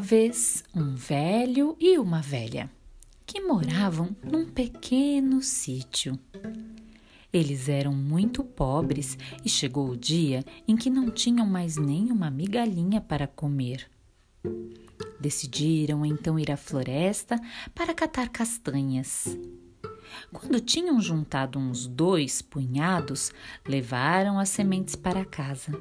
uma vez um velho e uma velha que moravam num pequeno sítio. Eles eram muito pobres e chegou o dia em que não tinham mais nem uma migalhinha para comer. Decidiram então ir à floresta para catar castanhas. Quando tinham juntado uns dois punhados, levaram as sementes para casa.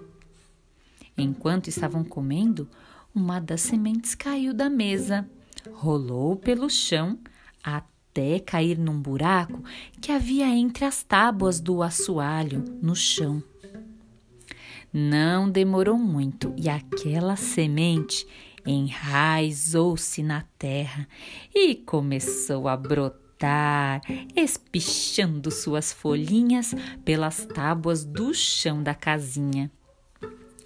Enquanto estavam comendo, uma das sementes caiu da mesa, rolou pelo chão até cair num buraco que havia entre as tábuas do assoalho no chão. Não demorou muito e aquela semente enraizou-se na terra e começou a brotar, espichando suas folhinhas pelas tábuas do chão da casinha.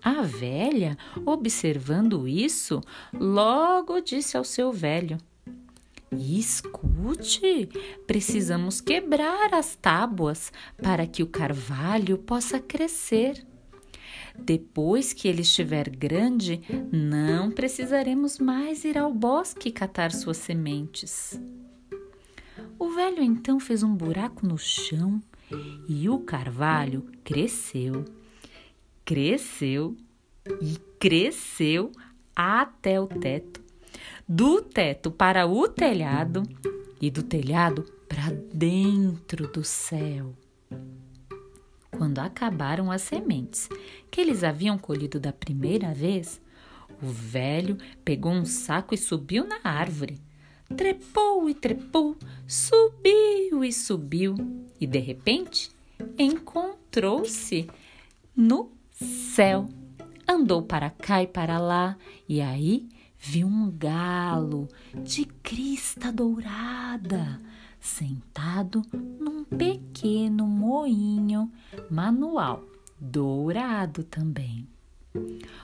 A velha, observando isso, logo disse ao seu velho: Escute, precisamos quebrar as tábuas para que o carvalho possa crescer. Depois que ele estiver grande, não precisaremos mais ir ao bosque catar suas sementes. O velho então fez um buraco no chão e o carvalho cresceu, cresceu e cresceu até o teto. Do teto para o telhado e do telhado para dentro do céu quando acabaram as sementes que eles haviam colhido da primeira vez, o velho pegou um saco e subiu na árvore. Trepou e trepou, subiu e subiu, e de repente encontrou-se no céu. Andou para cá e para lá, e aí viu um galo de crista dourada sentado num pequeno moinho manual, dourado também.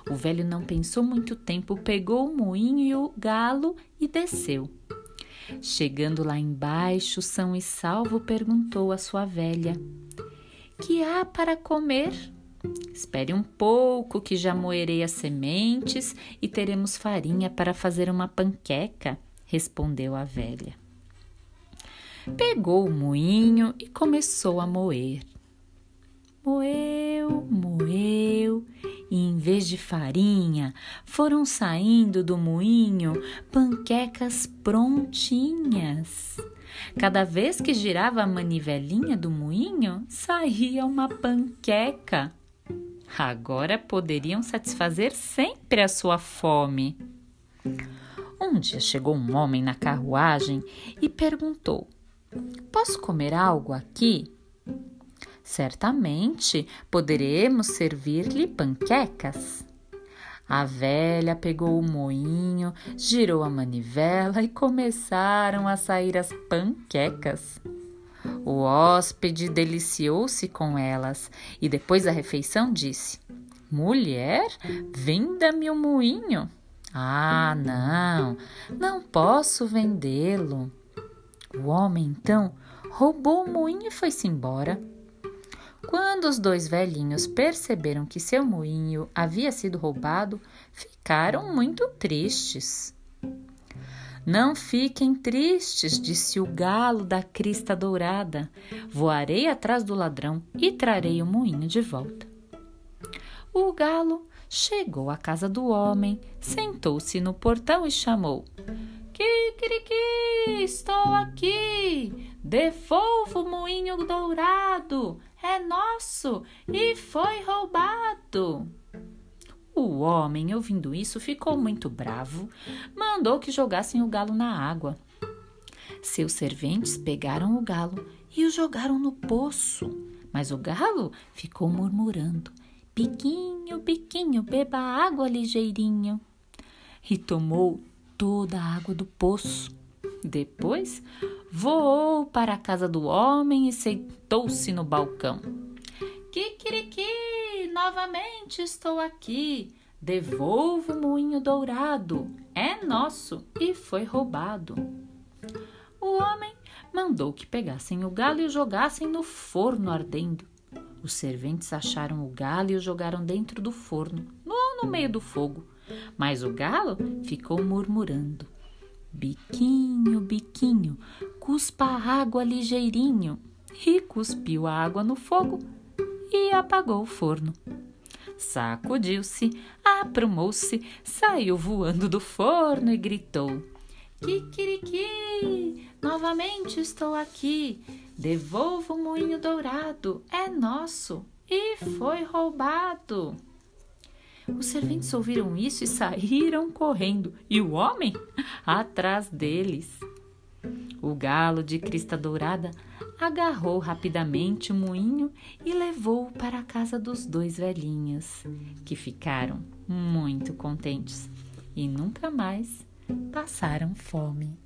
O velho não pensou muito tempo, pegou o moinho e o galo e desceu. Chegando lá embaixo, são e salvo, perguntou à sua velha: Que há para comer? Espere um pouco, que já moerei as sementes e teremos farinha para fazer uma panqueca, respondeu a velha. Pegou o moinho e começou a moer. Moeu, moeu, e em vez de farinha, foram saindo do moinho panquecas prontinhas. Cada vez que girava a manivelinha do moinho, saía uma panqueca. Agora poderiam satisfazer sempre a sua fome. Um dia chegou um homem na carruagem e perguntou: Posso comer algo aqui? Certamente poderemos servir-lhe panquecas. A velha pegou o moinho, girou a manivela e começaram a sair as panquecas. O hóspede deliciou-se com elas e depois da refeição disse: Mulher, venda-me o moinho. Ah, não, não posso vendê-lo. O homem então roubou o moinho e foi-se embora. Quando os dois velhinhos perceberam que seu moinho havia sido roubado, ficaram muito tristes. Não fiquem tristes, disse o galo da crista dourada. Voarei atrás do ladrão e trarei o moinho de volta. O galo chegou à casa do homem, sentou-se no portão e chamou: Kikiriki, estou aqui. Devolva o moinho dourado. É nosso e foi roubado. O homem, ouvindo isso, ficou muito bravo. Mandou que jogassem o galo na água. Seus serventes pegaram o galo e o jogaram no poço. Mas o galo ficou murmurando: Piquinho, piquinho, beba água ligeirinho. E tomou toda a água do poço. Depois voou para a casa do homem e sentou-se no balcão. Kikiriki, novamente estou aqui. Devolvo o moinho dourado. É nosso e foi roubado. O homem mandou que pegassem o galo e o jogassem no forno ardendo. Os serventes acharam o galo e o jogaram dentro do forno, no, no meio do fogo. Mas o galo ficou murmurando: Biquinho, biquinho, cuspa água ligeirinho. E cuspiu a água no fogo e apagou o forno. Sacudiu-se, aprumou-se, saiu voando do forno e gritou: Kikiriki! Novamente estou aqui. Devolva o moinho dourado, é nosso e foi roubado. Os serventes ouviram isso e saíram correndo, e o homem atrás deles. O galo de crista dourada agarrou rapidamente o moinho e levou-o para a casa dos dois velhinhos, que ficaram muito contentes e nunca mais passaram fome.